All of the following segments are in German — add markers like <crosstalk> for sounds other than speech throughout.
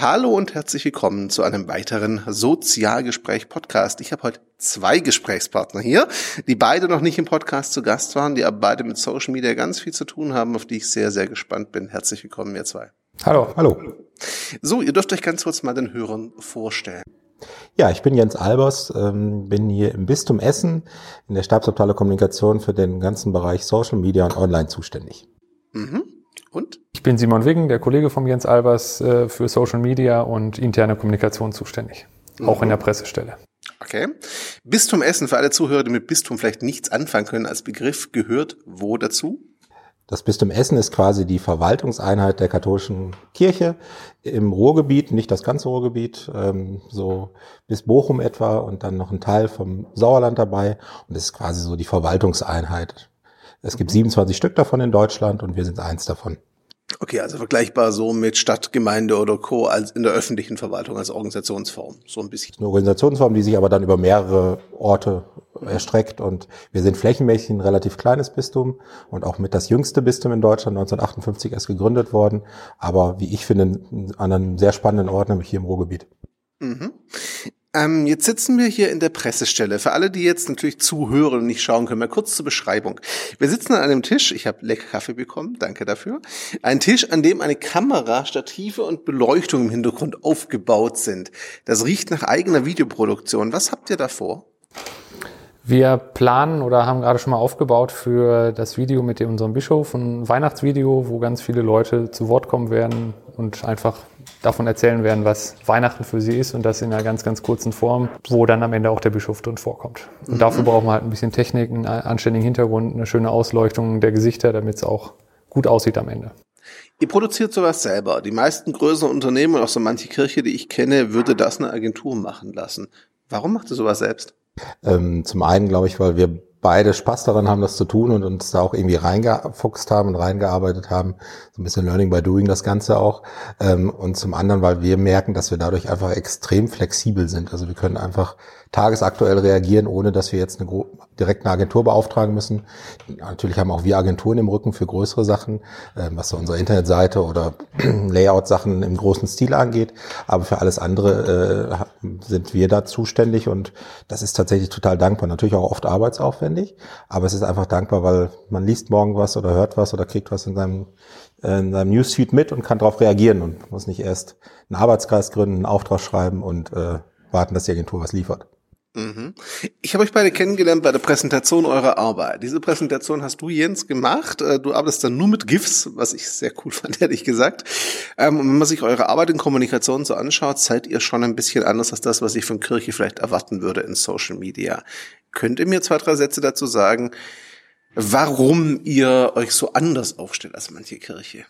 Hallo und herzlich willkommen zu einem weiteren Sozialgespräch-Podcast. Ich habe heute zwei Gesprächspartner hier, die beide noch nicht im Podcast zu Gast waren, die aber beide mit Social Media ganz viel zu tun haben, auf die ich sehr, sehr gespannt bin. Herzlich willkommen, ihr zwei. Hallo. Hallo. So, ihr dürft euch ganz kurz mal den Hörern vorstellen. Ja, ich bin Jens Albers, ähm, bin hier im Bistum Essen in der Stabsabteilung Kommunikation für den ganzen Bereich Social Media und Online zuständig. Mhm. Und? Ich bin Simon Wiggen, der Kollege von Jens Albers äh, für Social Media und interne Kommunikation zuständig. Mhm. Auch in der Pressestelle. Okay. Bistum Essen, für alle Zuhörer, die mit Bistum vielleicht nichts anfangen können als Begriff, gehört wo dazu? Das Bistum Essen ist quasi die Verwaltungseinheit der katholischen Kirche im Ruhrgebiet, nicht das ganze Ruhrgebiet, ähm, so bis Bochum etwa und dann noch ein Teil vom Sauerland dabei. Und es ist quasi so die Verwaltungseinheit es gibt 27 Stück davon in Deutschland und wir sind eins davon. Okay, also vergleichbar so mit Stadt, Gemeinde oder Co. als in der öffentlichen Verwaltung als Organisationsform, so ein bisschen. Eine Organisationsform, die sich aber dann über mehrere Orte erstreckt und wir sind flächenmäßig ein relativ kleines Bistum und auch mit das jüngste Bistum in Deutschland 1958 erst gegründet worden, aber wie ich finde an einem sehr spannenden Ort, nämlich hier im Ruhrgebiet. Mhm. Ähm, jetzt sitzen wir hier in der Pressestelle. Für alle, die jetzt natürlich zuhören und nicht schauen können, mal kurz zur Beschreibung. Wir sitzen an einem Tisch, ich habe lecker Kaffee bekommen, danke dafür. Ein Tisch, an dem eine Kamera, Stative und Beleuchtung im Hintergrund aufgebaut sind. Das riecht nach eigener Videoproduktion. Was habt ihr davor? Wir planen oder haben gerade schon mal aufgebaut für das Video mit unserem Bischof, ein Weihnachtsvideo, wo ganz viele Leute zu Wort kommen werden und einfach davon erzählen werden, was Weihnachten für sie ist und das in einer ganz, ganz kurzen Form, wo dann am Ende auch der Bischof drin vorkommt. Und mhm. dafür brauchen wir halt ein bisschen Technik, einen anständigen Hintergrund, eine schöne Ausleuchtung der Gesichter, damit es auch gut aussieht am Ende. Ihr produziert sowas selber. Die meisten größeren Unternehmen und auch so manche Kirche, die ich kenne, würde das eine Agentur machen lassen. Warum macht ihr sowas selbst? Ähm, zum einen glaube ich, weil wir beide Spaß daran haben, das zu tun und uns da auch irgendwie reingefuchst haben und reingearbeitet haben. So ein bisschen Learning by Doing das Ganze auch. Ähm, und zum anderen, weil wir merken, dass wir dadurch einfach extrem flexibel sind. Also wir können einfach tagesaktuell reagieren, ohne dass wir jetzt eine direkt eine Agentur beauftragen müssen. Natürlich haben auch wir Agenturen im Rücken für größere Sachen, ähm, was so unsere Internetseite oder <clears throat> Layout-Sachen im großen Stil angeht. Aber für alles andere äh, sind wir da zuständig und das ist tatsächlich total dankbar. Natürlich auch oft arbeitsaufwendig, aber es ist einfach dankbar, weil man liest morgen was oder hört was oder kriegt was in seinem in seinem Newsfeed mit und kann darauf reagieren und muss nicht erst einen Arbeitskreis gründen, einen Auftrag schreiben und äh, warten, dass die Agentur was liefert. Mhm. Ich habe euch beide kennengelernt bei der Präsentation eurer Arbeit. Diese Präsentation hast du, Jens, gemacht. Äh, du arbeitest dann nur mit GIFs, was ich sehr cool <laughs> fand, ehrlich gesagt. Ähm, und wenn man sich eure Arbeit in Kommunikation so anschaut, seid ihr schon ein bisschen anders als das, was ich von Kirche vielleicht erwarten würde in Social Media. Könnt ihr mir zwei, drei Sätze dazu sagen, warum ihr euch so anders aufstellt als manche Kirche?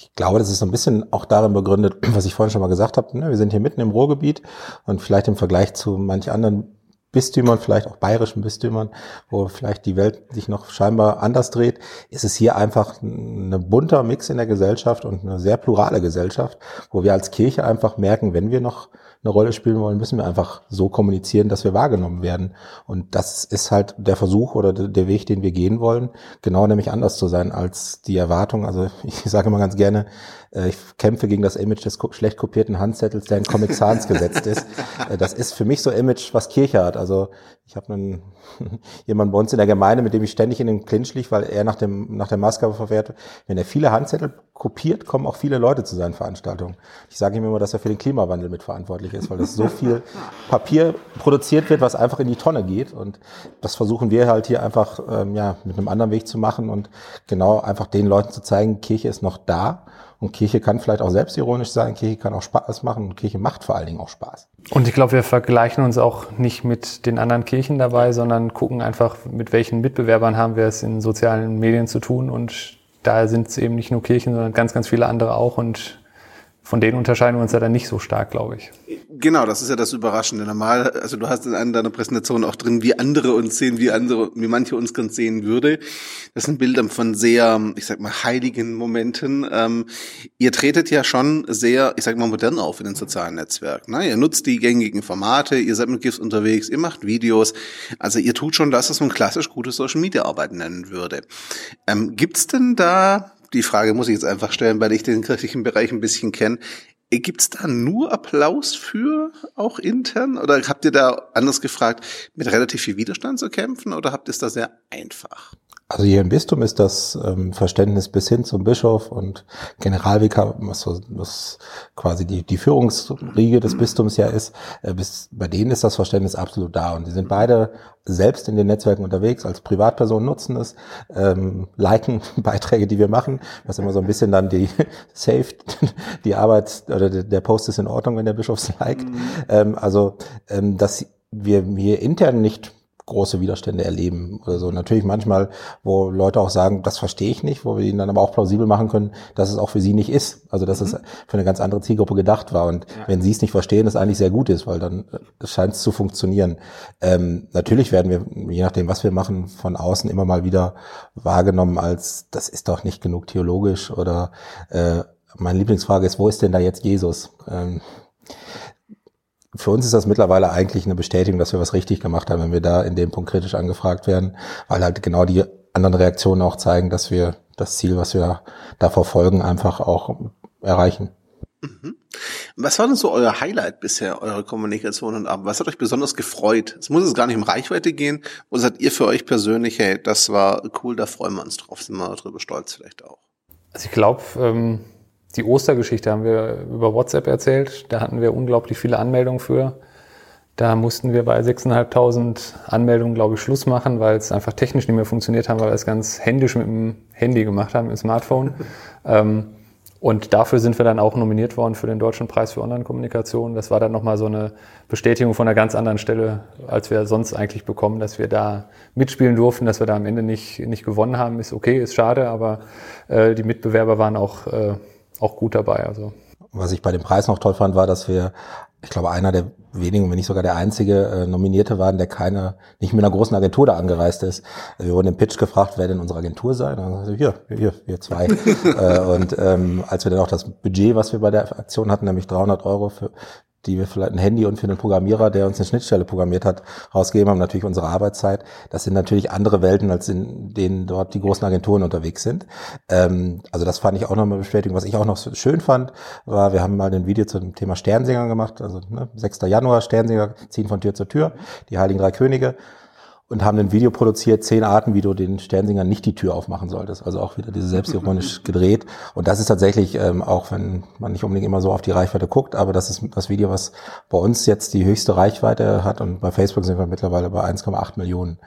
Ich glaube, das ist so ein bisschen auch darin begründet, <clears throat> was ich vorhin schon mal gesagt habe. Ne? Wir sind hier mitten im Ruhrgebiet und vielleicht im Vergleich zu manch anderen Bistümern, vielleicht auch bayerischen Bistümern, wo vielleicht die Welt sich noch scheinbar anders dreht, ist es hier einfach ein bunter Mix in der Gesellschaft und eine sehr plurale Gesellschaft, wo wir als Kirche einfach merken, wenn wir noch eine Rolle spielen wollen, müssen wir einfach so kommunizieren, dass wir wahrgenommen werden. Und das ist halt der Versuch oder der Weg, den wir gehen wollen, genau nämlich anders zu sein als die Erwartung. Also <laughs> ich sage immer ganz gerne, äh, ich kämpfe gegen das Image des schlecht kopierten Handzettels, der in Comic Sans gesetzt ist. Äh, das ist für mich so Image, was Kirche hat. Also ich habe einen <laughs> jemanden bei uns in der Gemeinde, mit dem ich ständig in den Clinch liege, weil er nach dem nach der Maßgabe verwehrt. Wenn er viele Handzettel kopiert, kommen auch viele Leute zu seinen Veranstaltungen. Ich sage ihm immer, dass er für den Klimawandel mitverantwortlich ist, weil es so viel Papier produziert wird, was einfach in die Tonne geht. Und das versuchen wir halt hier einfach ähm, ja mit einem anderen Weg zu machen und genau einfach den Leuten zu zeigen, Kirche ist noch da und Kirche kann vielleicht auch selbstironisch sein, Kirche kann auch Spaß machen und Kirche macht vor allen Dingen auch Spaß. Und ich glaube, wir vergleichen uns auch nicht mit den anderen Kirchen dabei, sondern gucken einfach, mit welchen Mitbewerbern haben wir es in sozialen Medien zu tun. Und da sind es eben nicht nur Kirchen, sondern ganz, ganz viele andere auch. Und von denen unterscheiden wir uns ja dann nicht so stark, glaube ich. Genau, das ist ja das Überraschende. Normal, also du hast in einer deiner Präsentationen auch drin, wie andere uns sehen, wie andere, wie manche uns ganz sehen würde. Das sind Bilder von sehr, ich sag mal, heiligen Momenten. Ähm, ihr tretet ja schon sehr, ich sag mal, modern auf in den sozialen Netzwerken. Ne? Ihr nutzt die gängigen Formate, ihr seid mit GIFs unterwegs, ihr macht Videos. Also ihr tut schon das, was man klassisch gute Social Media Arbeit nennen würde. Ähm, gibt's denn da die Frage muss ich jetzt einfach stellen, weil ich den kirchlichen Bereich ein bisschen kenne. Gibt's da nur Applaus für, auch intern? Oder habt ihr da anders gefragt, mit relativ viel Widerstand zu kämpfen oder habt ihr es da sehr einfach? Also hier im Bistum ist das ähm, Verständnis bis hin zum Bischof und Generalvikar, was, was quasi die, die Führungsriege des Bistums ja ist, äh, bis, bei denen ist das Verständnis absolut da. Und die sind beide selbst in den Netzwerken unterwegs, als Privatpersonen nutzen es, ähm, liken <laughs> Beiträge, die wir machen, was immer so ein bisschen dann die <laughs> Safe, <laughs> die Arbeit oder der Post ist in Ordnung, wenn der Bischof es liked. Mhm. Ähm, also, ähm, dass wir hier intern nicht große Widerstände erleben oder so. Natürlich manchmal, wo Leute auch sagen, das verstehe ich nicht, wo wir ihnen dann aber auch plausibel machen können, dass es auch für sie nicht ist. Also dass mhm. es für eine ganz andere Zielgruppe gedacht war. Und ja. wenn sie es nicht verstehen, das eigentlich sehr gut ist, weil dann äh, scheint es zu funktionieren. Ähm, natürlich werden wir, je nachdem, was wir machen, von außen immer mal wieder wahrgenommen als, das ist doch nicht genug theologisch oder äh, meine Lieblingsfrage ist, wo ist denn da jetzt Jesus? Ähm, für uns ist das mittlerweile eigentlich eine Bestätigung, dass wir was richtig gemacht haben, wenn wir da in dem Punkt kritisch angefragt werden, weil halt genau die anderen Reaktionen auch zeigen, dass wir das Ziel, was wir da verfolgen, einfach auch erreichen. Mhm. Was war denn so euer Highlight bisher, eure Kommunikation und Abend? Was hat euch besonders gefreut? Es muss jetzt gar nicht um Reichweite gehen. Wo seid ihr für euch persönlich, hey, das war cool, da freuen wir uns drauf, sind wir drüber stolz vielleicht auch? Also ich glaube, ähm, die Ostergeschichte haben wir über WhatsApp erzählt. Da hatten wir unglaublich viele Anmeldungen für. Da mussten wir bei 6.500 Anmeldungen, glaube ich, Schluss machen, weil es einfach technisch nicht mehr funktioniert haben, weil wir es ganz händisch mit dem Handy gemacht haben, mit dem Smartphone. <laughs> ähm, und dafür sind wir dann auch nominiert worden für den Deutschen Preis für Online-Kommunikation. Das war dann nochmal so eine Bestätigung von einer ganz anderen Stelle, als wir sonst eigentlich bekommen, dass wir da mitspielen durften, dass wir da am Ende nicht, nicht gewonnen haben. Ist okay, ist schade, aber äh, die Mitbewerber waren auch äh, auch gut dabei. Also. Was ich bei dem Preis noch toll fand, war, dass wir, ich glaube, einer der wenigen, wenn nicht sogar der einzige äh, Nominierte waren, der keine, nicht mit einer großen Agentur da angereist ist. Wir wurden im Pitch gefragt, wer denn unsere Agentur sei. Und dann hier, hier, wir zwei. <laughs> äh, und ähm, als wir dann auch das Budget, was wir bei der Aktion hatten, nämlich 300 Euro für, die wir vielleicht ein Handy und für den Programmierer, der uns eine Schnittstelle programmiert hat, rausgegeben haben, natürlich unsere Arbeitszeit. Das sind natürlich andere Welten, als in denen dort die großen Agenturen unterwegs sind. Ähm, also das fand ich auch nochmal bestätigen. Was ich auch noch schön fand, war, wir haben mal ein Video zum Thema Sternsinger gemacht, also ne, 6. Januar, Sternsinger ziehen von Tür zu Tür, die Heiligen Drei Könige und haben ein Video produziert, zehn Arten, wie du den Sternsingern nicht die Tür aufmachen solltest. Also auch wieder diese selbstironisch <laughs> gedreht. Und das ist tatsächlich, ähm, auch wenn man nicht unbedingt immer so auf die Reichweite guckt, aber das ist das Video, was bei uns jetzt die höchste Reichweite hat. Und bei Facebook sind wir mittlerweile bei 1,8 Millionen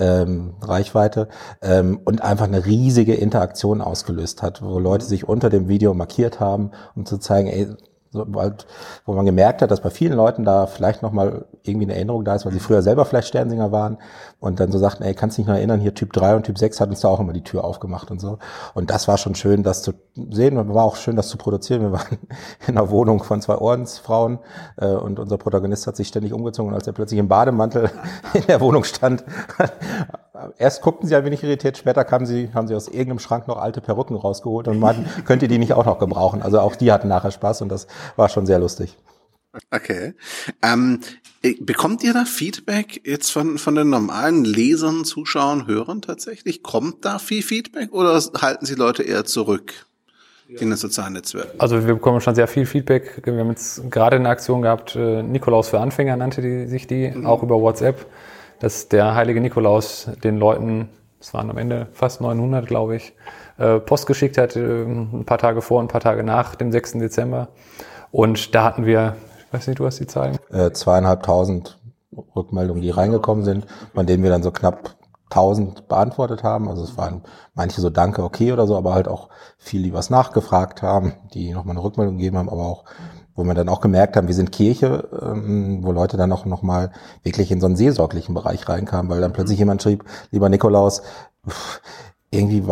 ähm, Reichweite ähm, und einfach eine riesige Interaktion ausgelöst hat, wo Leute sich unter dem Video markiert haben, um zu zeigen, ey, so, halt, wo man gemerkt hat, dass bei vielen Leuten da vielleicht nochmal irgendwie eine Erinnerung da ist, weil sie früher selber vielleicht Sternsinger waren und dann so sagten, ey, kannst dich noch erinnern, hier Typ 3 und Typ 6 hat uns da auch immer die Tür aufgemacht und so. Und das war schon schön, das zu sehen und war auch schön, das zu produzieren. Wir waren <laughs> in einer Wohnung von zwei Ordensfrauen äh, und unser Protagonist hat sich ständig umgezogen und als er plötzlich im Bademantel <laughs> in der Wohnung stand, erst guckten sie ein wenig irritiert, später kamen sie, haben sie aus irgendeinem Schrank noch alte Perücken rausgeholt und meinten, <laughs> könnt ihr die nicht auch noch gebrauchen? Also auch die hatten nachher Spaß und das war schon sehr lustig. Okay. Ähm, äh, bekommt ihr da Feedback jetzt von, von den normalen Lesern, Zuschauern, Hörern tatsächlich? Kommt da viel Feedback oder halten sie Leute eher zurück? in den sozialen Netzwerken? Also wir bekommen schon sehr viel Feedback. Wir haben jetzt gerade eine Aktion gehabt, äh, Nikolaus für Anfänger nannte die, sich die, mhm. auch über WhatsApp, dass der heilige Nikolaus den Leuten, es waren am Ende fast 900, glaube ich, äh, Post geschickt hat, ein paar Tage vor, ein paar Tage nach dem 6. Dezember. Und da hatten wir, ich weiß nicht, du hast die Zahlen? Äh, zweieinhalbtausend Rückmeldungen, die reingekommen sind, von denen wir dann so knapp 1000 beantwortet haben. Also es waren manche so Danke, okay oder so, aber halt auch viele, die was nachgefragt haben, die nochmal eine Rückmeldung gegeben haben, aber auch wo wir dann auch gemerkt haben, wir sind Kirche, ähm, wo Leute dann auch nochmal wirklich in so einen seelsorglichen Bereich reinkamen, weil dann plötzlich jemand schrieb, lieber Nikolaus, irgendwie,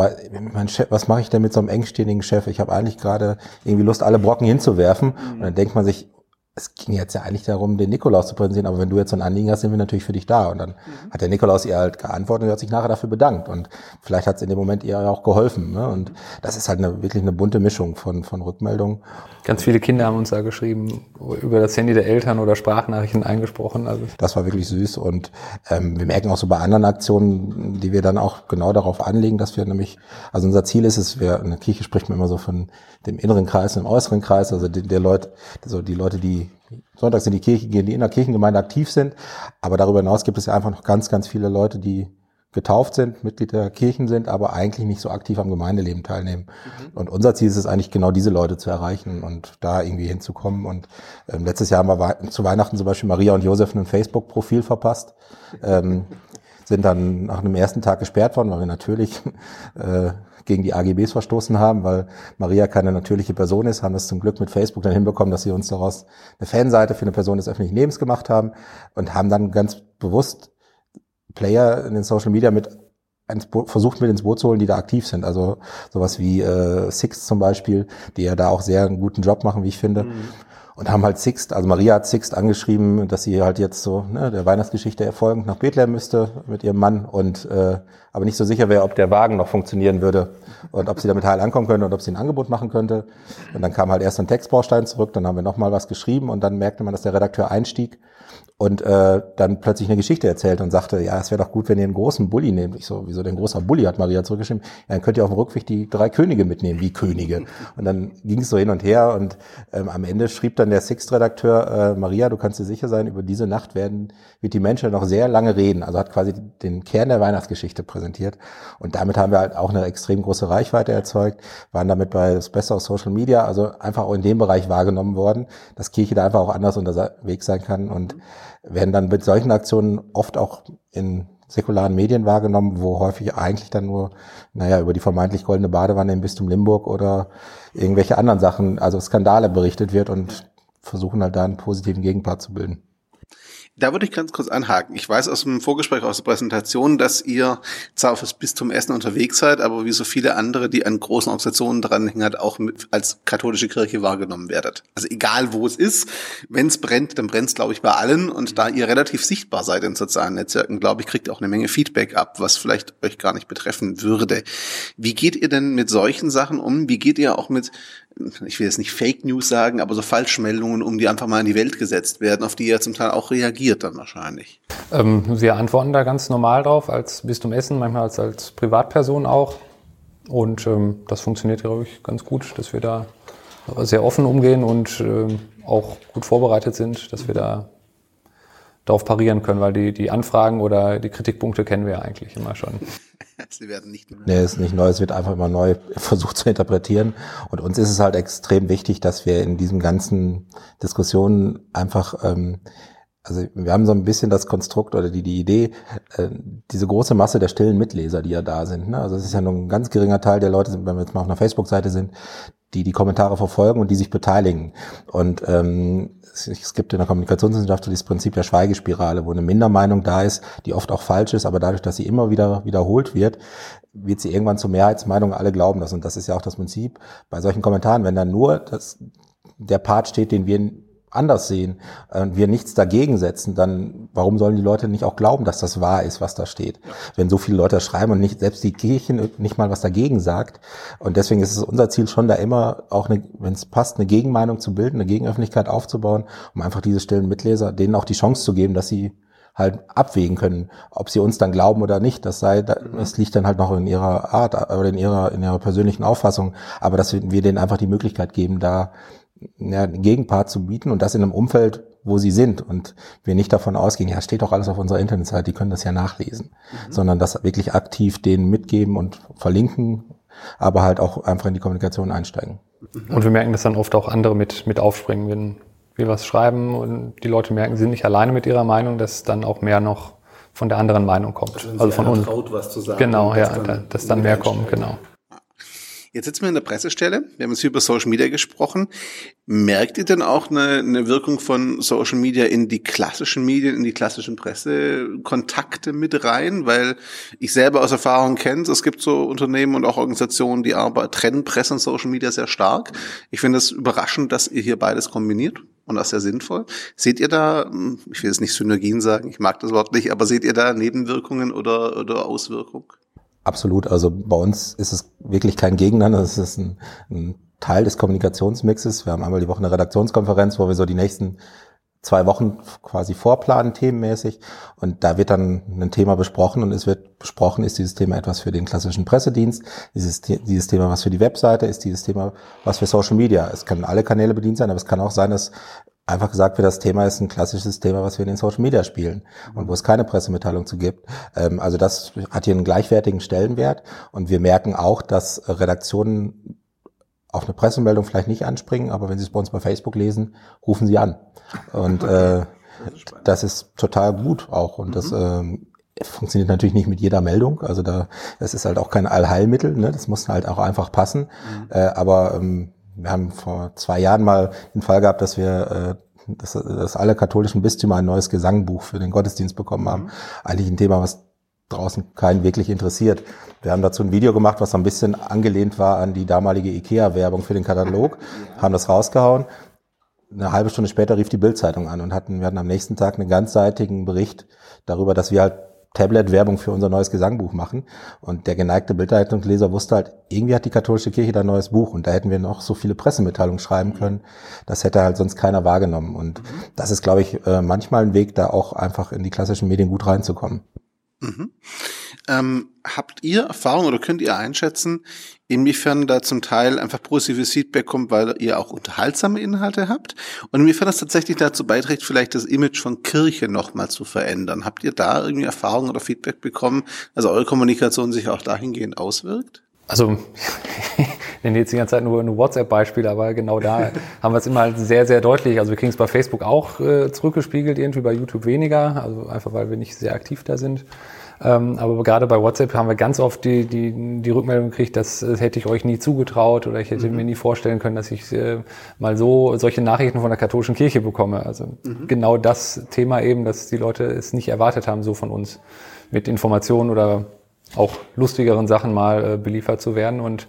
mein Chef, was mache ich denn mit so einem engständigen Chef? Ich habe eigentlich gerade irgendwie Lust, alle Brocken hinzuwerfen. Mhm. Und dann denkt man sich, es ging jetzt ja eigentlich darum, den Nikolaus zu präsentieren, aber wenn du jetzt so ein Anliegen hast, sind wir natürlich für dich da. Und dann mhm. hat der Nikolaus ihr halt geantwortet und hat sich nachher dafür bedankt. Und vielleicht hat es in dem Moment ihr auch geholfen. Ne? Und das ist halt eine, wirklich eine bunte Mischung von, von Rückmeldungen. Ganz viele Kinder haben uns da geschrieben, über das Handy der Eltern oder Sprachnachrichten eingesprochen. Also das war wirklich süß. Und ähm, wir merken auch so bei anderen Aktionen, die wir dann auch genau darauf anlegen, dass wir nämlich, also unser Ziel ist es, wir, in der Kirche spricht man immer so von dem inneren Kreis und dem äußeren Kreis, also der, der Leute, also die Leute, die sonntags in die Kirche gehen, die in der Kirchengemeinde aktiv sind. Aber darüber hinaus gibt es ja einfach noch ganz, ganz viele Leute, die getauft sind, Mitglied der Kirchen sind, aber eigentlich nicht so aktiv am Gemeindeleben teilnehmen. Mhm. Und unser Ziel ist es eigentlich genau diese Leute zu erreichen und da irgendwie hinzukommen. Und ähm, letztes Jahr haben wir zu Weihnachten zum Beispiel Maria und Josef ein Facebook-Profil verpasst. ähm, sind dann nach einem ersten Tag gesperrt worden, weil wir natürlich <laughs> äh, gegen die AGBs verstoßen haben, weil Maria keine natürliche Person ist, haben es zum Glück mit Facebook dann hinbekommen, dass sie uns daraus eine Fanseite für eine Person des öffentlichen Lebens gemacht haben und haben dann ganz bewusst Player in den Social Media mit versucht mit ins Boot zu holen, die da aktiv sind. Also sowas wie äh, Six zum Beispiel, die ja da auch sehr einen guten Job machen, wie ich finde. Mhm und haben halt Sixt, also Maria hat Sixt angeschrieben, dass sie halt jetzt so ne, der Weihnachtsgeschichte erfolgend nach Bethlehem müsste mit ihrem Mann und äh, aber nicht so sicher wäre, ob der Wagen noch funktionieren würde und ob sie damit heil ankommen könnte und ob sie ein Angebot machen könnte. Und dann kam halt erst ein Textbaustein zurück, dann haben wir nochmal was geschrieben und dann merkte man, dass der Redakteur einstieg und äh, dann plötzlich eine Geschichte erzählt und sagte, ja, es wäre doch gut, wenn ihr einen großen Bulli nehmt. Ich so, wieso denn großer Bulli, hat Maria zurückgeschrieben. Ja, dann könnt ihr auf dem Rückweg die drei Könige mitnehmen, wie Könige. Und dann ging es so hin und her und ähm, am Ende schrieb dann der Sixt-Redakteur, äh, Maria, du kannst dir sicher sein, über diese Nacht werden, wird die Menschen noch sehr lange reden. Also hat quasi den Kern der Weihnachtsgeschichte präsentiert. Und damit haben wir halt auch eine extrem große Reichweite erzeugt, waren damit bei das Beste aus Social Media, also einfach auch in dem Bereich wahrgenommen worden, dass Kirche da einfach auch anders unterwegs sein kann und werden dann mit solchen Aktionen oft auch in säkularen Medien wahrgenommen, wo häufig eigentlich dann nur, naja, über die vermeintlich goldene Badewanne im Bistum Limburg oder irgendwelche anderen Sachen, also Skandale berichtet wird und versuchen halt da einen positiven Gegenpart zu bilden. Da würde ich ganz kurz anhaken. Ich weiß aus dem Vorgespräch, aus der Präsentation, dass ihr zwar auf das Bistum Essen unterwegs seid, aber wie so viele andere, die an großen Organisationen dranhängen, hat auch mit, als katholische Kirche wahrgenommen werdet. Also egal wo es ist, wenn es brennt, dann brennt es, glaube ich, bei allen. Und da ihr relativ sichtbar seid in sozialen Netzwerken, glaube ich, kriegt ihr auch eine Menge Feedback ab, was vielleicht euch gar nicht betreffen würde. Wie geht ihr denn mit solchen Sachen um? Wie geht ihr auch mit ich will jetzt nicht Fake News sagen, aber so Falschmeldungen, um die einfach mal in die Welt gesetzt werden, auf die ihr zum Teil auch reagiert dann wahrscheinlich. Ähm, wir antworten da ganz normal drauf, als Bistum Essen, manchmal als, als Privatperson auch. Und ähm, das funktioniert, glaube ich, ganz gut, dass wir da sehr offen umgehen und ähm, auch gut vorbereitet sind, dass wir da darauf parieren können, weil die, die Anfragen oder die Kritikpunkte kennen wir ja eigentlich immer schon. <laughs> Sie werden nicht neu. Nee, ist nicht neu, es wird einfach immer neu versucht zu interpretieren. Und uns ist es halt extrem wichtig, dass wir in diesen ganzen Diskussionen einfach, ähm, also wir haben so ein bisschen das Konstrukt oder die, die Idee, äh, diese große Masse der stillen Mitleser, die ja da sind. Ne? Also es ist ja nur ein ganz geringer Teil der Leute, wenn wir jetzt mal auf einer Facebook-Seite sind, die die Kommentare verfolgen und die sich beteiligen. Und ähm, es gibt in der Kommunikationswissenschaft so dieses Prinzip der Schweigespirale, wo eine Mindermeinung da ist, die oft auch falsch ist, aber dadurch, dass sie immer wieder wiederholt wird, wird sie irgendwann zur Mehrheitsmeinung, alle glauben das. Und das ist ja auch das Prinzip bei solchen Kommentaren, wenn dann nur das, der Part steht, den wir anders sehen und wir nichts dagegen setzen, dann warum sollen die Leute nicht auch glauben, dass das wahr ist, was da steht? Wenn so viele Leute schreiben und nicht selbst die Kirchen nicht mal was dagegen sagt. Und deswegen ist es unser Ziel schon da immer auch, wenn es passt, eine Gegenmeinung zu bilden, eine Gegenöffentlichkeit aufzubauen, um einfach diese stillen Mitleser, denen auch die Chance zu geben, dass sie halt abwägen können, ob sie uns dann glauben oder nicht. Das sei, das liegt dann halt noch in ihrer Art oder in ihrer in ihrer persönlichen Auffassung. Aber dass wir denen einfach die Möglichkeit geben, da ja, einen Gegenpart zu bieten und das in einem Umfeld, wo sie sind und wir nicht davon ausgehen, ja, steht doch alles auf unserer Internetseite, die können das ja nachlesen, mhm. sondern das wirklich aktiv denen mitgeben und verlinken, aber halt auch einfach in die Kommunikation einsteigen. Und wir merken, dass dann oft auch andere mit, mit aufspringen, wenn wir was schreiben und die Leute merken, sie sind nicht alleine mit ihrer Meinung, dass dann auch mehr noch von der anderen Meinung kommt. Also, also von uns. Traut, was zu sagen, genau, ja, dass dann mehr kommt, genau. Jetzt sitzen wir in der Pressestelle. Wir haben jetzt über Social Media gesprochen. Merkt ihr denn auch eine, eine Wirkung von Social Media in die klassischen Medien, in die klassischen Pressekontakte mit rein? Weil ich selber aus Erfahrung kenne, es gibt so Unternehmen und auch Organisationen, die aber trennen Presse und Social Media sehr stark. Ich finde es überraschend, dass ihr hier beides kombiniert und auch sehr sinnvoll. Seht ihr da, ich will jetzt nicht Synergien sagen, ich mag das Wort nicht, aber seht ihr da Nebenwirkungen oder, oder Auswirkungen? Absolut. Also bei uns ist es wirklich kein Gegeneinander. Es ist ein, ein Teil des Kommunikationsmixes. Wir haben einmal die Woche eine Redaktionskonferenz, wo wir so die nächsten zwei Wochen quasi vorplanen, themenmäßig. Und da wird dann ein Thema besprochen und es wird besprochen, ist dieses Thema etwas für den klassischen Pressedienst, ist dieses Thema was für die Webseite, ist dieses Thema was für Social Media. Es können alle Kanäle bedient sein, aber es kann auch sein, dass einfach gesagt wird, das Thema ist ein klassisches Thema, was wir in den Social Media spielen und wo es keine Pressemitteilung zu gibt. Ähm, also das hat hier einen gleichwertigen Stellenwert und wir merken auch, dass Redaktionen auf eine Pressemeldung vielleicht nicht anspringen, aber wenn Sie es bei uns bei Facebook lesen, rufen Sie an. Und äh, das ist total gut auch und das ähm, funktioniert natürlich nicht mit jeder Meldung. Also da, es ist halt auch kein Allheilmittel. Ne? Das muss halt auch einfach passen. Mhm. Äh, aber ähm, wir haben vor zwei Jahren mal den Fall gehabt, dass wir äh, dass, dass alle katholischen Bistümer ein neues Gesangbuch für den Gottesdienst bekommen haben. Mhm. Eigentlich ein Thema, was draußen keinen wirklich interessiert. Wir haben dazu ein Video gemacht, was ein bisschen angelehnt war an die damalige IKEA-Werbung für den Katalog, ja. haben das rausgehauen. Eine halbe Stunde später rief die Bildzeitung an und hatten, wir hatten am nächsten Tag einen ganzseitigen Bericht darüber, dass wir halt Tablet-Werbung für unser neues Gesangbuch machen. Und der geneigte Bildleitungsleser wusste halt, irgendwie hat die katholische Kirche da ein neues Buch und da hätten wir noch so viele Pressemitteilungen schreiben mhm. können. Das hätte halt sonst keiner wahrgenommen. Und mhm. das ist, glaube ich, äh, manchmal ein Weg, da auch einfach in die klassischen Medien gut reinzukommen. Mhm. Ähm, habt ihr Erfahrung oder könnt ihr einschätzen, inwiefern da zum Teil einfach positives Feedback kommt, weil ihr auch unterhaltsame Inhalte habt und inwiefern das tatsächlich dazu beiträgt, vielleicht das Image von Kirche nochmal zu verändern? Habt ihr da irgendwie Erfahrung oder Feedback bekommen, also eure Kommunikation sich auch dahingehend auswirkt? Also, <laughs> nenne jetzt die ganze Zeit nur ein WhatsApp-Beispiel, aber genau da <laughs> haben wir es immer halt sehr, sehr deutlich. Also wir kriegen es bei Facebook auch äh, zurückgespiegelt, irgendwie bei YouTube weniger, also einfach weil wir nicht sehr aktiv da sind. Ähm, aber gerade bei WhatsApp haben wir ganz oft die, die, die Rückmeldung gekriegt, das, das hätte ich euch nie zugetraut oder ich hätte mhm. mir nie vorstellen können, dass ich äh, mal so solche Nachrichten von der katholischen Kirche bekomme. Also mhm. genau das Thema eben, dass die Leute es nicht erwartet haben, so von uns mit Informationen oder auch lustigeren Sachen mal äh, beliefert zu werden. Und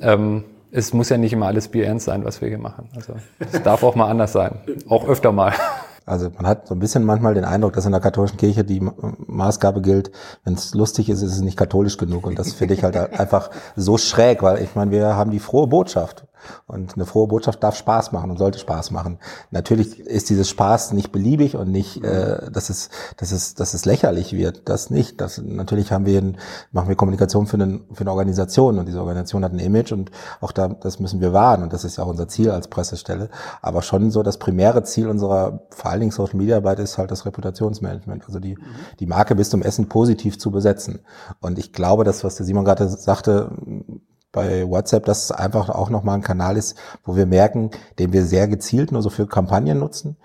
ähm, es muss ja nicht immer alles bierernst sein, was wir hier machen. Also es darf auch mal anders sein. Auch öfter mal. <laughs> Also man hat so ein bisschen manchmal den Eindruck, dass in der katholischen Kirche die Maßgabe gilt, wenn es lustig ist, ist es nicht katholisch genug. Und das finde ich halt <laughs> einfach so schräg, weil ich meine, wir haben die frohe Botschaft. Und eine frohe Botschaft darf Spaß machen und sollte Spaß machen. Natürlich ist dieses Spaß nicht beliebig und nicht, äh, dass es, dass es, dass es lächerlich wird. Das nicht. Das natürlich haben wir, ein, machen wir Kommunikation für, einen, für eine Organisation und diese Organisation hat ein Image und auch da, das müssen wir wahren und das ist ja auch unser Ziel als Pressestelle. Aber schon so das primäre Ziel unserer vor allen Dingen Social Media Arbeit ist halt das Reputationsmanagement, also die, die Marke bis zum Essen positiv zu besetzen. Und ich glaube, das, was der Simon gerade sagte, bei WhatsApp, dass es einfach auch nochmal ein Kanal ist, wo wir merken, den wir sehr gezielt nur so für Kampagnen nutzen.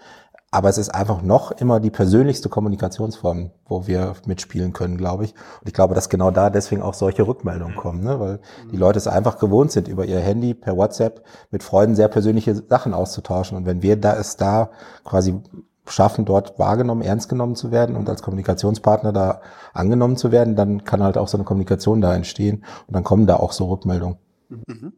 Aber es ist einfach noch immer die persönlichste Kommunikationsform, wo wir mitspielen können, glaube ich. Und ich glaube, dass genau da deswegen auch solche Rückmeldungen kommen, ne? weil die Leute es einfach gewohnt sind, über ihr Handy per WhatsApp mit Freunden sehr persönliche Sachen auszutauschen. Und wenn wir da es da quasi schaffen, dort wahrgenommen, ernst genommen zu werden und als Kommunikationspartner da angenommen zu werden, dann kann halt auch so eine Kommunikation da entstehen und dann kommen da auch so Rückmeldungen. Mhm.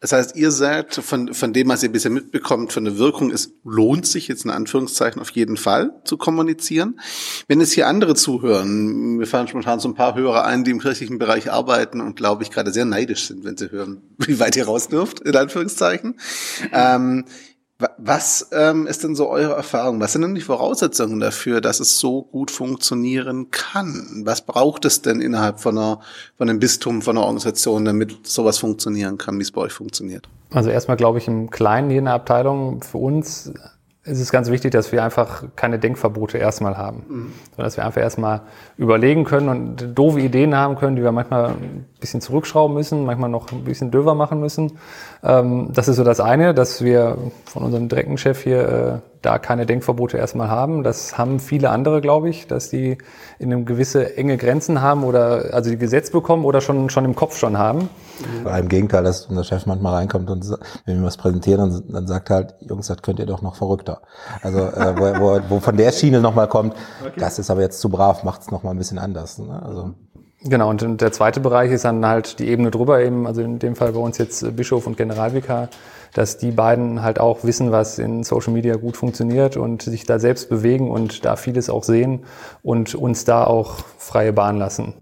Das heißt, ihr sagt, von, von dem, was ihr bisher mitbekommt, von der Wirkung, es lohnt sich jetzt in Anführungszeichen auf jeden Fall zu kommunizieren. Wenn es hier andere zuhören, mir fallen spontan so ein paar Hörer ein, die im kirchlichen Bereich arbeiten und glaube ich gerade sehr neidisch sind, wenn sie hören, <laughs> wie weit ihr raus dürft, in Anführungszeichen. Ähm, was ähm, ist denn so eure Erfahrung? Was sind denn die Voraussetzungen dafür, dass es so gut funktionieren kann? Was braucht es denn innerhalb von, einer, von einem Bistum, von einer Organisation, damit sowas funktionieren kann, wie es bei euch funktioniert? Also erstmal glaube ich im Kleinen der Abteilung für uns es ist ganz wichtig, dass wir einfach keine Denkverbote erstmal haben, mhm. sondern dass wir einfach erstmal überlegen können und doofe Ideen haben können, die wir manchmal ein bisschen zurückschrauben müssen, manchmal noch ein bisschen döver machen müssen. Ähm, das ist so das eine, dass wir von unserem direkten Chef hier, äh, da keine Denkverbote erstmal haben. Das haben viele andere, glaube ich, dass die in einem gewisse enge Grenzen haben oder also die Gesetz bekommen oder schon, schon im Kopf schon haben. Mhm. Im Gegenteil, dass unser Chef manchmal reinkommt und wenn wir was präsentieren, dann, dann sagt halt, Jungs, das könnt ihr doch noch verrückter. Also äh, wo, wo, wo von der Schiene nochmal kommt, okay. das ist aber jetzt zu brav, macht's noch mal ein bisschen anders. Ne? Also Genau, und der zweite Bereich ist dann halt die Ebene drüber eben, also in dem Fall bei uns jetzt Bischof und Generalvikar, dass die beiden halt auch wissen, was in Social Media gut funktioniert und sich da selbst bewegen und da vieles auch sehen und uns da auch freie Bahn lassen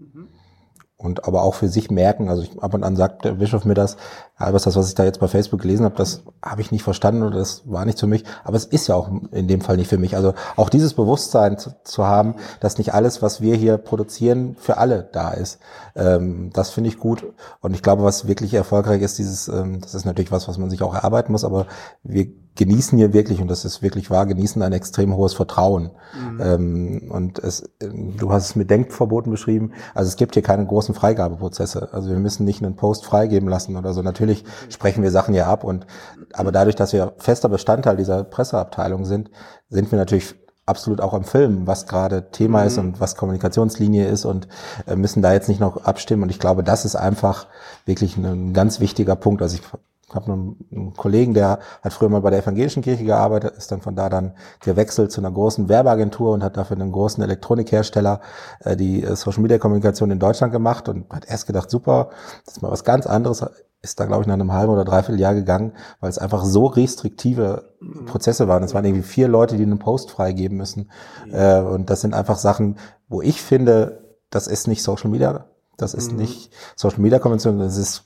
und aber auch für sich merken. Also ich, ab und an sagt der Bischof mir das, ja, was das, was ich da jetzt bei Facebook gelesen habe, das habe ich nicht verstanden oder das war nicht für mich. Aber es ist ja auch in dem Fall nicht für mich. Also auch dieses Bewusstsein zu, zu haben, dass nicht alles, was wir hier produzieren, für alle da ist. Ähm, das finde ich gut. Und ich glaube, was wirklich erfolgreich ist, dieses, ähm, das ist natürlich was, was man sich auch erarbeiten muss, aber wir genießen hier wirklich, und das ist wirklich wahr, genießen ein extrem hohes Vertrauen. Mhm. Ähm, und es, du hast es mit Denkverboten beschrieben. Also es gibt hier keine großen Freigabeprozesse. Also wir müssen nicht einen Post freigeben lassen oder so. Natürlich sprechen wir Sachen ja ab und, aber dadurch, dass wir fester Bestandteil dieser Presseabteilung sind, sind wir natürlich absolut auch am Film, was gerade Thema mhm. ist und was Kommunikationslinie ist und äh, müssen da jetzt nicht noch abstimmen. Und ich glaube, das ist einfach wirklich ein ganz wichtiger Punkt. Also ich ich habe einen, einen Kollegen, der hat früher mal bei der evangelischen Kirche gearbeitet, ist dann von da dann gewechselt zu einer großen Werbeagentur und hat dafür einen großen Elektronikhersteller äh, die äh, Social Media Kommunikation in Deutschland gemacht und hat erst gedacht, super, das ist mal was ganz anderes, ist da, glaube ich, nach einem halben oder dreiviertel Jahr gegangen, weil es einfach so restriktive. Prozesse waren. Es waren irgendwie vier Leute, die einen Post freigeben müssen. Ja. Äh, und das sind einfach Sachen, wo ich finde, das ist nicht Social Media, das ist mhm. nicht Social Media Konvention, das ist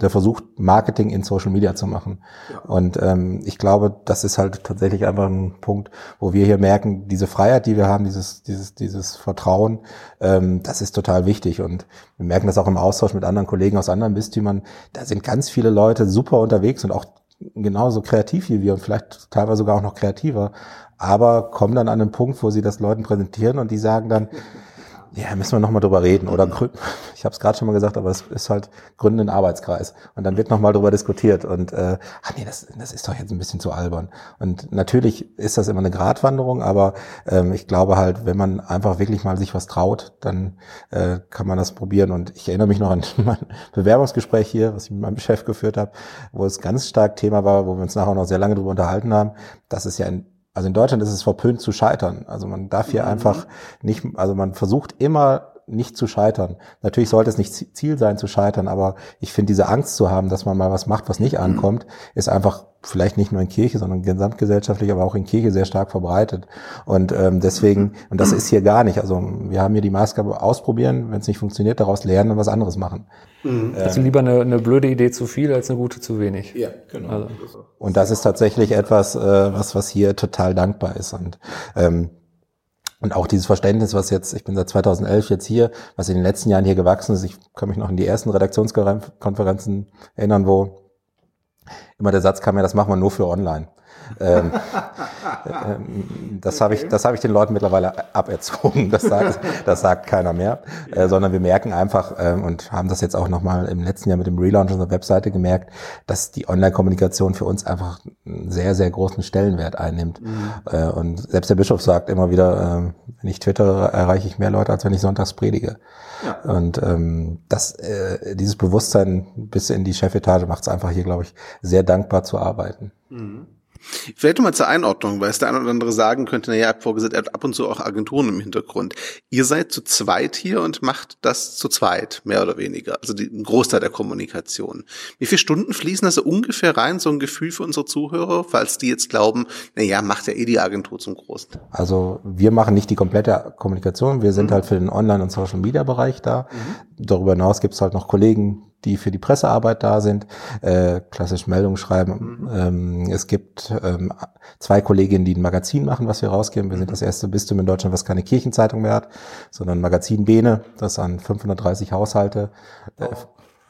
der versucht, Marketing in Social Media zu machen. Ja. Und ähm, ich glaube, das ist halt tatsächlich einfach ein Punkt, wo wir hier merken, diese Freiheit, die wir haben, dieses, dieses, dieses Vertrauen, ähm, das ist total wichtig. Und wir merken das auch im Austausch mit anderen Kollegen aus anderen Bistümern. Da sind ganz viele Leute super unterwegs und auch genauso kreativ wie wir und vielleicht teilweise sogar auch noch kreativer, aber kommen dann an einen Punkt, wo sie das Leuten präsentieren und die sagen dann, <laughs> ja, müssen wir nochmal drüber reden. Oder <laughs> ich habe es gerade schon mal gesagt, aber es ist halt Gründen Arbeitskreis. Und dann wird nochmal drüber diskutiert. Und äh, ach nee, das, das ist doch jetzt ein bisschen zu albern. Und natürlich ist das immer eine Gratwanderung, aber ähm, ich glaube halt, wenn man einfach wirklich mal sich was traut, dann äh, kann man das probieren. Und ich erinnere mich noch an <laughs> mein Bewerbungsgespräch hier, was ich mit meinem Chef geführt habe, wo es ganz stark Thema war, wo wir uns nachher noch sehr lange drüber unterhalten haben, dass es ja in also in Deutschland ist es verpönt zu scheitern. Also man darf hier mhm. einfach nicht, also man versucht immer nicht zu scheitern. Natürlich sollte es nicht Ziel sein zu scheitern, aber ich finde diese Angst zu haben, dass man mal was macht, was nicht mhm. ankommt, ist einfach vielleicht nicht nur in Kirche, sondern gesamtgesellschaftlich, aber auch in Kirche sehr stark verbreitet. Und ähm, deswegen, und das ist hier gar nicht. Also wir haben hier die Maßgabe ausprobieren, wenn es nicht funktioniert, daraus lernen und was anderes machen. Mhm. Also lieber eine, eine blöde Idee zu viel als eine gute zu wenig. Ja, genau. Also. Und das ist tatsächlich etwas, äh, was, was hier total dankbar ist. Und ähm, und auch dieses Verständnis, was jetzt, ich bin seit 2011 jetzt hier, was in den letzten Jahren hier gewachsen ist. Ich kann mich noch an die ersten Redaktionskonferenzen erinnern, wo immer der Satz kam, ja, das machen wir nur für online. Ähm, ähm, das habe ich, das habe ich den Leuten mittlerweile aberzogen. Das sagt, das sagt keiner mehr, äh, sondern wir merken einfach äh, und haben das jetzt auch nochmal im letzten Jahr mit dem Relaunch unserer Webseite gemerkt, dass die Online-Kommunikation für uns einfach einen sehr, sehr großen Stellenwert einnimmt. Mhm. Äh, und selbst der Bischof sagt immer wieder, äh, wenn ich twittere, erreiche ich mehr Leute, als wenn ich sonntags predige. Ja. Und ähm, das, äh, dieses Bewusstsein bis in die Chefetage macht es einfach hier, glaube ich, sehr dankbar zu arbeiten. Mhm. Vielleicht mal zur Einordnung, weil es der eine oder andere sagen könnte, naja, vorgesehen, er hat ab und zu auch Agenturen im Hintergrund. Ihr seid zu zweit hier und macht das zu zweit, mehr oder weniger. Also die, ein Großteil der Kommunikation. Wie viele Stunden fließen da so ungefähr rein, so ein Gefühl für unsere Zuhörer, falls die jetzt glauben, naja, macht ja eh die Agentur zum Großen? Also wir machen nicht die komplette Kommunikation, wir sind mhm. halt für den Online- und Social-Media-Bereich da. Mhm. Darüber hinaus gibt es halt noch Kollegen, die für die Pressearbeit da sind, äh, klassisch Meldungen schreiben. Mhm. Ähm, es gibt ähm, zwei Kolleginnen, die ein Magazin machen, was wir rausgeben. Wir sind mhm. das erste Bistum in Deutschland, was keine Kirchenzeitung mehr hat, sondern Magazin Bene, das an 530 Haushalte, äh,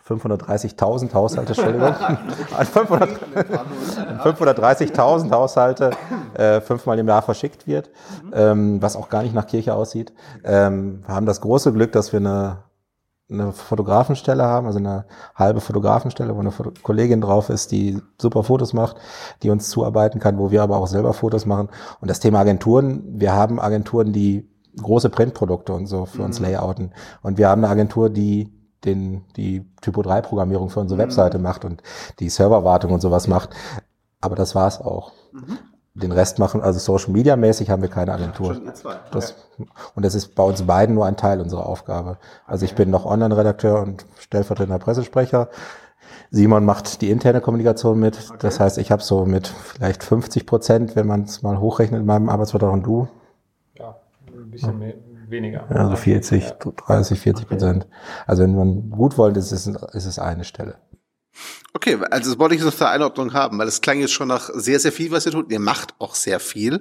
530.000 Haushalte, Entschuldigung, <laughs> <laughs> an 530.000 Haushalte äh, fünfmal im Jahr verschickt wird, mhm. ähm, was auch gar nicht nach Kirche aussieht. Ähm, wir haben das große Glück, dass wir eine eine Fotografenstelle haben, also eine halbe Fotografenstelle, wo eine Kollegin drauf ist, die super Fotos macht, die uns zuarbeiten kann, wo wir aber auch selber Fotos machen. Und das Thema Agenturen, wir haben Agenturen, die große Printprodukte und so für mhm. uns layouten. Und wir haben eine Agentur, die den, die Typo 3 Programmierung für unsere mhm. Webseite macht und die Serverwartung und sowas macht. Aber das war's auch. Mhm. Den Rest machen, also Social Media mäßig haben wir keine Agentur. Das, und das ist bei uns beiden nur ein Teil unserer Aufgabe. Also ich bin noch Online-Redakteur und stellvertretender Pressesprecher. Simon macht die interne Kommunikation mit. Okay. Das heißt, ich habe so mit vielleicht 50 Prozent, wenn man es mal hochrechnet in meinem Arbeitsvertrag und du. Ja, ein bisschen mehr, weniger. Ja, so 40, ja. 30, 40 Prozent. Okay. Also wenn man gut wollt, ist es, ist es eine Stelle. Okay, also das wollte ich so zur Einordnung haben, weil es klang jetzt schon nach sehr, sehr viel, was ihr tut. Ihr macht auch sehr viel.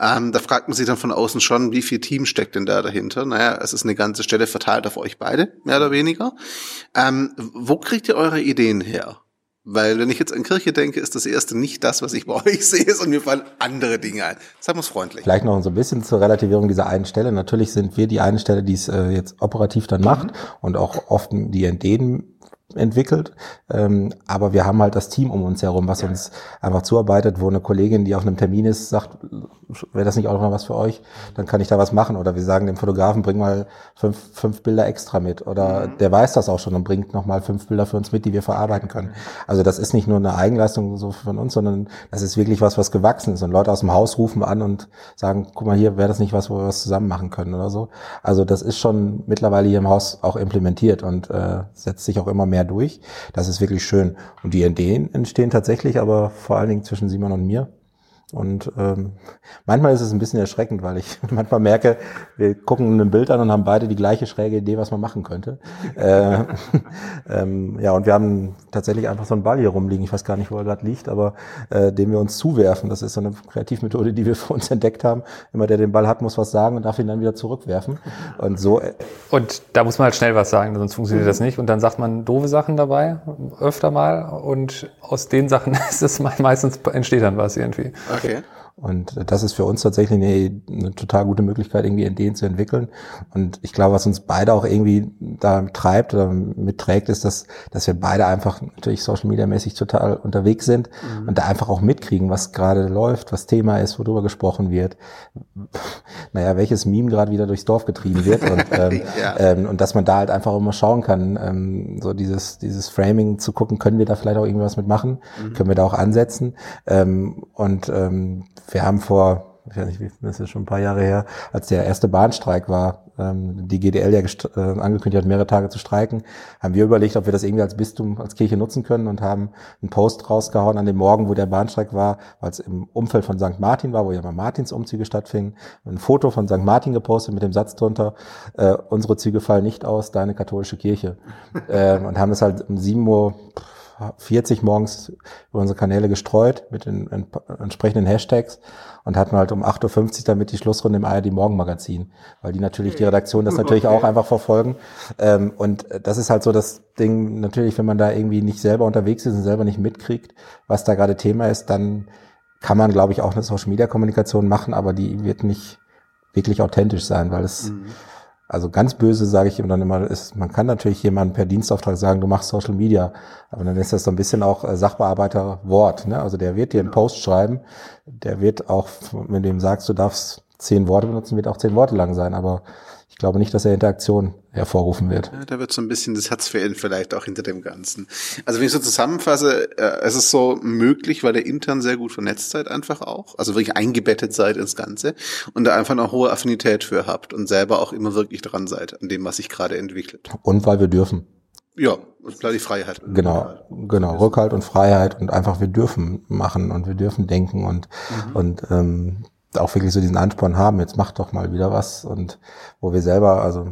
Ähm, da fragt man sich dann von außen schon, wie viel Team steckt denn da dahinter? Naja, es ist eine ganze Stelle verteilt auf euch beide, mehr oder weniger. Ähm, wo kriegt ihr eure Ideen her? Weil wenn ich jetzt an Kirche denke, ist das erste nicht das, was ich bei <laughs> euch sehe, sondern mir fallen andere Dinge ein. Sagen wir es freundlich. Vielleicht noch so ein bisschen zur Relativierung dieser einen Stelle. Natürlich sind wir die eine Stelle, die es äh, jetzt operativ dann macht mhm. und auch oft die Ideen entwickelt. Ähm, aber wir haben halt das Team um uns herum, was uns einfach zuarbeitet, wo eine Kollegin, die auf einem Termin ist, sagt, wäre das nicht auch noch was für euch? Dann kann ich da was machen. Oder wir sagen dem Fotografen, bring mal fünf, fünf Bilder extra mit. Oder mhm. der weiß das auch schon und bringt noch mal fünf Bilder für uns mit, die wir verarbeiten können. Also das ist nicht nur eine Eigenleistung so von uns, sondern das ist wirklich was, was gewachsen ist. Und Leute aus dem Haus rufen an und sagen, guck mal hier, wäre das nicht was, wo wir was zusammen machen können oder so. Also das ist schon mittlerweile hier im Haus auch implementiert und äh, setzt sich auch immer mehr durch. Das ist wirklich schön. Und die Ideen entstehen tatsächlich, aber vor allen Dingen zwischen Simon und mir. Und ähm, manchmal ist es ein bisschen erschreckend, weil ich <laughs> manchmal merke, wir gucken ein Bild an und haben beide die gleiche schräge Idee, was man machen könnte. <laughs> äh, <laughs> ähm, ja, und wir haben tatsächlich einfach so einen Ball hier rumliegen. Ich weiß gar nicht, wo er gerade liegt, aber äh, den wir uns zuwerfen. Das ist so eine Kreativmethode, die wir für uns entdeckt haben. Immer der den Ball hat, muss was sagen und darf ihn dann wieder zurückwerfen. Und so. Äh, und da muss man halt schnell was sagen, sonst funktioniert das nicht. Und dann sagt man doofe Sachen dabei, öfter mal. Und aus den Sachen ist es meistens entsteht dann was irgendwie. Okay. Und das ist für uns tatsächlich eine, eine, total gute Möglichkeit, irgendwie Ideen zu entwickeln. Und ich glaube, was uns beide auch irgendwie da treibt oder mitträgt, ist, dass, dass wir beide einfach natürlich Social Media mäßig total unterwegs sind mhm. und da einfach auch mitkriegen, was gerade läuft, was Thema ist, worüber gesprochen wird. <laughs> Naja, welches Meme gerade wieder durchs Dorf getrieben wird. Und, <laughs> ähm, ja. ähm, und dass man da halt einfach immer schauen kann, ähm, so dieses, dieses Framing zu gucken, können wir da vielleicht auch irgendwas mitmachen? Mhm. Können wir da auch ansetzen? Ähm, und ähm, wir haben vor, ich weiß nicht, das ist schon ein paar Jahre her, als der erste Bahnstreik war, ähm, die GDL ja äh, angekündigt hat, mehrere Tage zu streiken, haben wir überlegt, ob wir das irgendwie als Bistum, als Kirche nutzen können und haben einen Post rausgehauen an dem Morgen, wo der Bahnstreik war, weil es im Umfeld von St. Martin war, wo ja mal Martinsumzüge stattfingen, ein Foto von St. Martin gepostet mit dem Satz drunter, äh, unsere Züge fallen nicht aus, deine katholische Kirche. <laughs> äh, und haben das halt um 7 Uhr 40 morgens über unsere Kanäle gestreut mit den entsprechenden Hashtags und hatten halt um 8.50 Uhr damit die Schlussrunde im ARD Morgenmagazin, weil die natürlich, die Redaktion das natürlich okay. auch einfach verfolgen. Ähm, und das ist halt so das Ding, natürlich, wenn man da irgendwie nicht selber unterwegs ist und selber nicht mitkriegt, was da gerade Thema ist, dann kann man, glaube ich, auch eine Social-Media-Kommunikation machen, aber die wird nicht wirklich authentisch sein, weil es mhm also ganz böse sage ich ihm dann immer, ist, man kann natürlich jemandem per Dienstauftrag sagen, du machst Social Media, aber dann ist das so ein bisschen auch äh, Sachbearbeiterwort. Ne? Also der wird dir einen Post schreiben, der wird auch, wenn du ihm sagst, du darfst zehn Worte benutzen, wird auch zehn Worte lang sein, aber glaube nicht, dass er Interaktion hervorrufen wird. Ja, da wird so ein bisschen das Herz fehlen vielleicht auch hinter dem Ganzen. Also wenn ich so zusammenfasse, äh, es ist so möglich, weil ihr intern sehr gut vernetzt seid einfach auch, also wirklich eingebettet seid ins Ganze und da einfach eine hohe Affinität für habt und selber auch immer wirklich dran seid an dem, was sich gerade entwickelt. Und weil wir dürfen. Ja, klar die Freiheit. Genau, genau, Rückhalt und Freiheit und einfach wir dürfen machen und wir dürfen denken und mhm. und ähm, auch wirklich so diesen Ansporn haben, jetzt macht doch mal wieder was und wo wir selber, also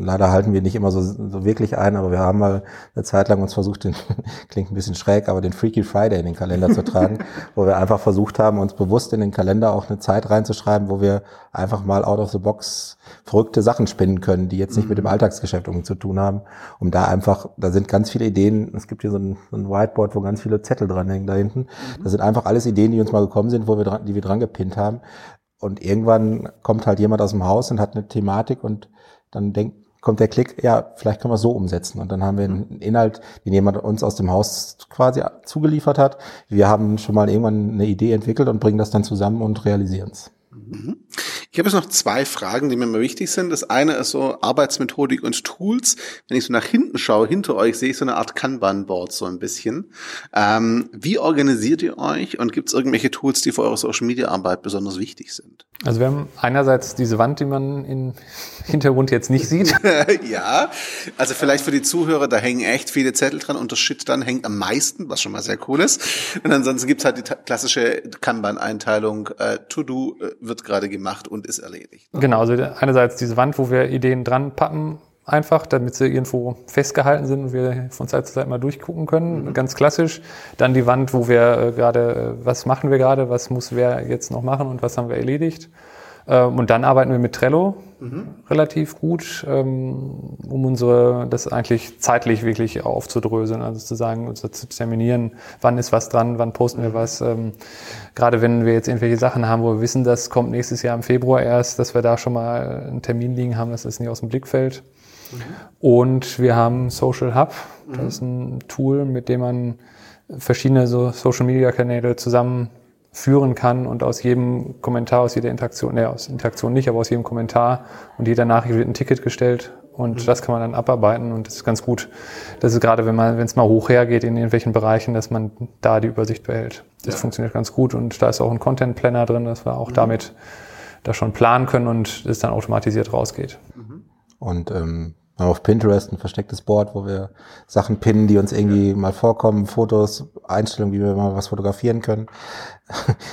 leider halten wir nicht immer so, so wirklich ein, aber wir haben mal eine Zeit lang uns versucht, den, <laughs> klingt ein bisschen schräg, aber den Freaky Friday in den Kalender zu tragen, <laughs> wo wir einfach versucht haben, uns bewusst in den Kalender auch eine Zeit reinzuschreiben, wo wir einfach mal out of the box verrückte Sachen spinnen können, die jetzt nicht mit dem mhm. Alltagsgeschäft irgendwie zu tun haben, um da einfach, da sind ganz viele Ideen, es gibt hier so ein, so ein Whiteboard, wo ganz viele Zettel dran hängen da hinten, mhm. das sind einfach alles Ideen, die uns mal gekommen sind, wo wir dran, die wir dran gepinnt haben und irgendwann kommt halt jemand aus dem Haus und hat eine Thematik und dann denkt, kommt der Klick, ja, vielleicht können wir es so umsetzen. Und dann haben wir einen Inhalt, den jemand uns aus dem Haus quasi zugeliefert hat. Wir haben schon mal irgendwann eine Idee entwickelt und bringen das dann zusammen und realisieren es. Mhm. Ich habe jetzt noch zwei Fragen, die mir immer wichtig sind. Das eine ist so Arbeitsmethodik und Tools. Wenn ich so nach hinten schaue, hinter euch sehe ich so eine Art Kanban-Board so ein bisschen. Ähm, wie organisiert ihr euch und gibt es irgendwelche Tools, die für eure Social-Media-Arbeit besonders wichtig sind? Also wir haben einerseits diese Wand, die man im <laughs> Hintergrund jetzt nicht sieht. <laughs> ja, also vielleicht für die Zuhörer, da hängen echt viele Zettel dran und das Shit dann hängt am meisten, was schon mal sehr cool ist. Und ansonsten gibt's halt die klassische Kanban-Einteilung, äh, To-Do äh, wird gerade gemacht und ist erledigt. Genau, also einerseits diese Wand, wo wir Ideen dran pappen, einfach, damit sie irgendwo festgehalten sind und wir von Zeit zu Zeit mal durchgucken können. Mhm. Ganz klassisch. Dann die Wand, wo wir äh, gerade, äh, was machen wir gerade, was muss wer jetzt noch machen und was haben wir erledigt. Ähm, und dann arbeiten wir mit Trello mhm. relativ gut, ähm, um unsere, das eigentlich zeitlich wirklich aufzudröseln, also zu sagen, also zu terminieren, wann ist was dran, wann posten wir was. Ähm, gerade wenn wir jetzt irgendwelche Sachen haben, wo wir wissen, das kommt nächstes Jahr im Februar erst, dass wir da schon mal einen Termin liegen haben, dass das nicht aus dem Blick fällt. Mhm. Und wir haben Social Hub, das mhm. ist ein Tool, mit dem man verschiedene so Social Media Kanäle zusammen führen kann und aus jedem Kommentar, aus jeder Interaktion, ne, aus Interaktion nicht, aber aus jedem Kommentar und jeder Nachricht wird ein Ticket gestellt und mhm. das kann man dann abarbeiten und das ist ganz gut. Das ist gerade, wenn man, wenn es mal hoch hergeht in irgendwelchen Bereichen, dass man da die Übersicht behält. Das ja. funktioniert ganz gut und da ist auch ein Content Planner drin, dass wir auch mhm. damit da schon planen können und es dann automatisiert rausgeht. Mhm. Und ähm, auf Pinterest ein verstecktes Board, wo wir Sachen pinnen, die uns irgendwie mal vorkommen, Fotos, Einstellungen, wie wir mal was fotografieren können.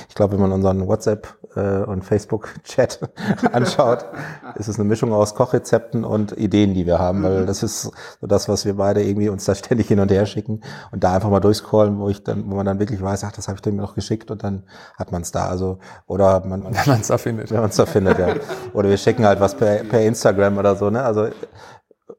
Ich glaube, wenn man unseren WhatsApp äh, und Facebook-Chat <laughs> anschaut, ist es eine Mischung aus Kochrezepten und Ideen, die wir haben, weil das ist so das, was wir beide irgendwie uns da ständig hin und her schicken und da einfach mal durchscrollen, wo ich dann, wo man dann wirklich weiß, ach, das habe ich dem noch geschickt und dann hat man es da. Also oder man, wenn man es da findet, wenn man es da findet, ja. Oder wir schicken halt was per, per Instagram oder so, ne? Also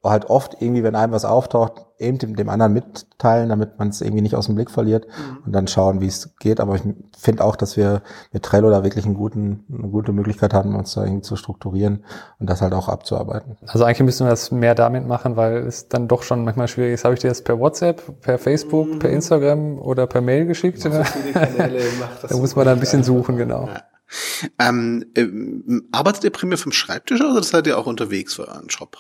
halt oft irgendwie, wenn einem was auftaucht, eben dem, dem anderen mitteilen, damit man es irgendwie nicht aus dem Blick verliert mhm. und dann schauen, wie es geht. Aber ich finde auch, dass wir mit Trello da wirklich einen guten, eine gute Möglichkeit haben, uns da irgendwie zu strukturieren und das halt auch abzuarbeiten. Also eigentlich müssen wir das mehr damit machen, weil es dann doch schon manchmal schwierig ist. Habe ich dir das per WhatsApp, per Facebook, mhm. per Instagram oder per Mail geschickt? So <laughs> da muss man da ein bisschen suchen, genau. Ja. Ähm, äh, arbeitet ihr primär vom Schreibtisch oder seid ihr auch unterwegs für euren Job?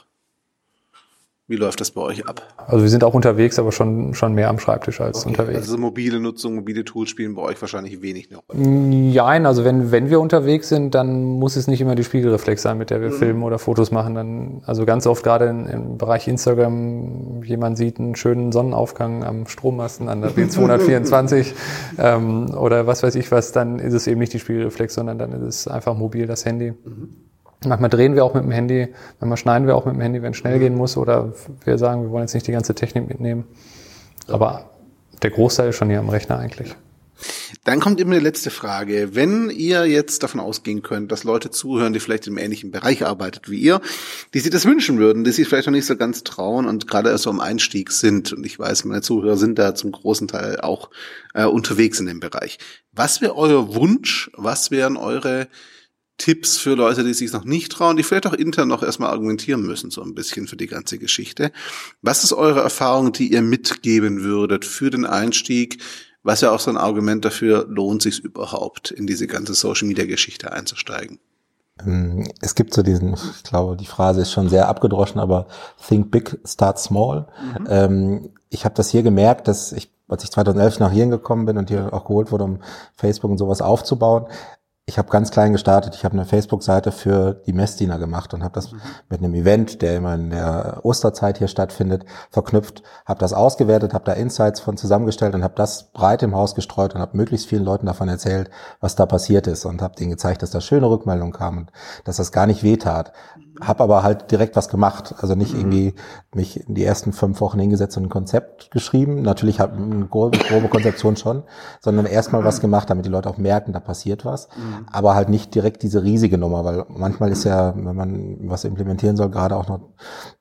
Wie läuft das bei euch ab? Also wir sind auch unterwegs, aber schon, schon mehr am Schreibtisch als okay. unterwegs. Also mobile Nutzung, mobile Tools spielen bei euch wahrscheinlich wenig eine Rolle. Nein, also wenn, wenn wir unterwegs sind, dann muss es nicht immer die Spiegelreflex sein, mit der wir mhm. filmen oder Fotos machen. Dann, also ganz oft gerade im Bereich Instagram, jemand sieht einen schönen Sonnenaufgang am Strommasten an der B224 <laughs> ähm, oder was weiß ich was, dann ist es eben nicht die Spiegelreflex, sondern dann ist es einfach mobil das Handy. Mhm. Manchmal drehen wir auch mit dem Handy, manchmal schneiden wir auch mit dem Handy, wenn es schnell gehen muss oder wir sagen, wir wollen jetzt nicht die ganze Technik mitnehmen. Aber der Großteil ist schon hier am Rechner eigentlich. Dann kommt immer die letzte Frage. Wenn ihr jetzt davon ausgehen könnt, dass Leute zuhören, die vielleicht im ähnlichen Bereich arbeitet wie ihr, die sich das wünschen würden, die sich vielleicht noch nicht so ganz trauen und gerade erst so am Einstieg sind, und ich weiß, meine Zuhörer sind da zum großen Teil auch äh, unterwegs in dem Bereich. Was wäre euer Wunsch? Was wären eure Tipps für Leute, die sich noch nicht trauen, die vielleicht auch intern noch erstmal argumentieren müssen, so ein bisschen für die ganze Geschichte. Was ist eure Erfahrung, die ihr mitgeben würdet für den Einstieg? Was ja auch so ein Argument dafür, lohnt sich überhaupt, in diese ganze Social Media Geschichte einzusteigen? Ähm, es gibt so diesen, ich glaube, die Phrase ist schon sehr abgedroschen, aber think big, start small. Mhm. Ähm, ich habe das hier gemerkt, dass ich, als ich 2011 nach hier gekommen bin und hier auch geholt wurde, um Facebook und sowas aufzubauen, ich habe ganz klein gestartet. Ich habe eine Facebook-Seite für die Messdiener gemacht und habe das mhm. mit einem Event, der immer in der Osterzeit hier stattfindet, verknüpft. Habe das ausgewertet, habe da Insights von zusammengestellt und habe das breit im Haus gestreut und habe möglichst vielen Leuten davon erzählt, was da passiert ist und habe denen gezeigt, dass da schöne Rückmeldungen kamen und dass das gar nicht wehtat. Habe aber halt direkt was gemacht. Also nicht mhm. irgendwie mich in die ersten fünf Wochen hingesetzt und ein Konzept geschrieben. Natürlich habe eine grobe, grobe Konzeption schon, sondern erstmal was gemacht, damit die Leute auch merken, da passiert was. Mhm. Aber halt nicht direkt diese riesige Nummer, weil manchmal ist ja, wenn man was implementieren soll, gerade auch noch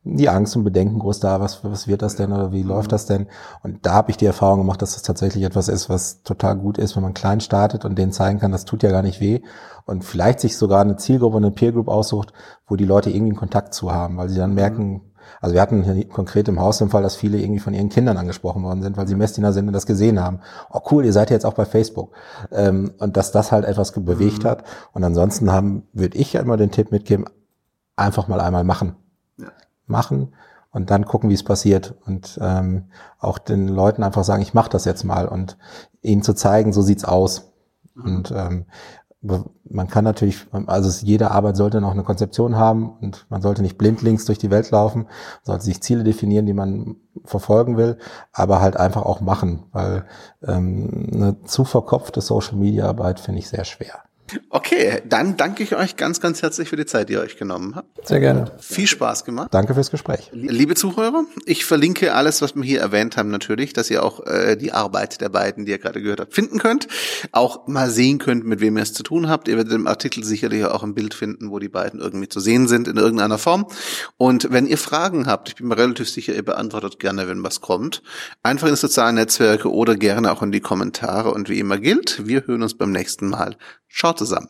die Angst und Bedenken groß da, was, was wird das denn oder wie läuft das denn? Und da habe ich die Erfahrung gemacht, dass das tatsächlich etwas ist, was total gut ist, wenn man klein startet und denen zeigen kann, das tut ja gar nicht weh und vielleicht sich sogar eine Zielgruppe, eine Peer Group aussucht, wo die Leute irgendwie einen Kontakt zu haben, weil sie dann merken, also wir hatten hier konkret im Haus den Fall, dass viele irgendwie von ihren Kindern angesprochen worden sind, weil sie Messdiener sind und das gesehen haben. Oh cool, ihr seid jetzt auch bei Facebook. Ähm, und dass das halt etwas bewegt mhm. hat. Und ansonsten haben, würde ich ja immer den Tipp mitgeben, einfach mal einmal machen. Ja. Machen und dann gucken, wie es passiert. Und ähm, auch den Leuten einfach sagen, ich mache das jetzt mal und ihnen zu zeigen, so sieht's aus. Mhm. Und ähm, man kann natürlich, also jede Arbeit sollte noch eine Konzeption haben und man sollte nicht blindlings durch die Welt laufen, man sollte sich Ziele definieren, die man verfolgen will, aber halt einfach auch machen, weil ähm, eine zu verkopfte Social-Media-Arbeit finde ich sehr schwer. Okay, dann danke ich euch ganz, ganz herzlich für die Zeit, die ihr euch genommen habt. Sehr gerne. Viel Spaß gemacht. Danke fürs Gespräch. Liebe Zuhörer, ich verlinke alles, was wir hier erwähnt haben, natürlich, dass ihr auch äh, die Arbeit der beiden, die ihr gerade gehört habt, finden könnt. Auch mal sehen könnt, mit wem ihr es zu tun habt. Ihr werdet im Artikel sicherlich auch ein Bild finden, wo die beiden irgendwie zu sehen sind in irgendeiner Form. Und wenn ihr Fragen habt, ich bin mir relativ sicher, ihr beantwortet gerne, wenn was kommt. Einfach in sozialen Netzwerke oder gerne auch in die Kommentare. Und wie immer gilt, wir hören uns beim nächsten Mal. Ciao zusammen.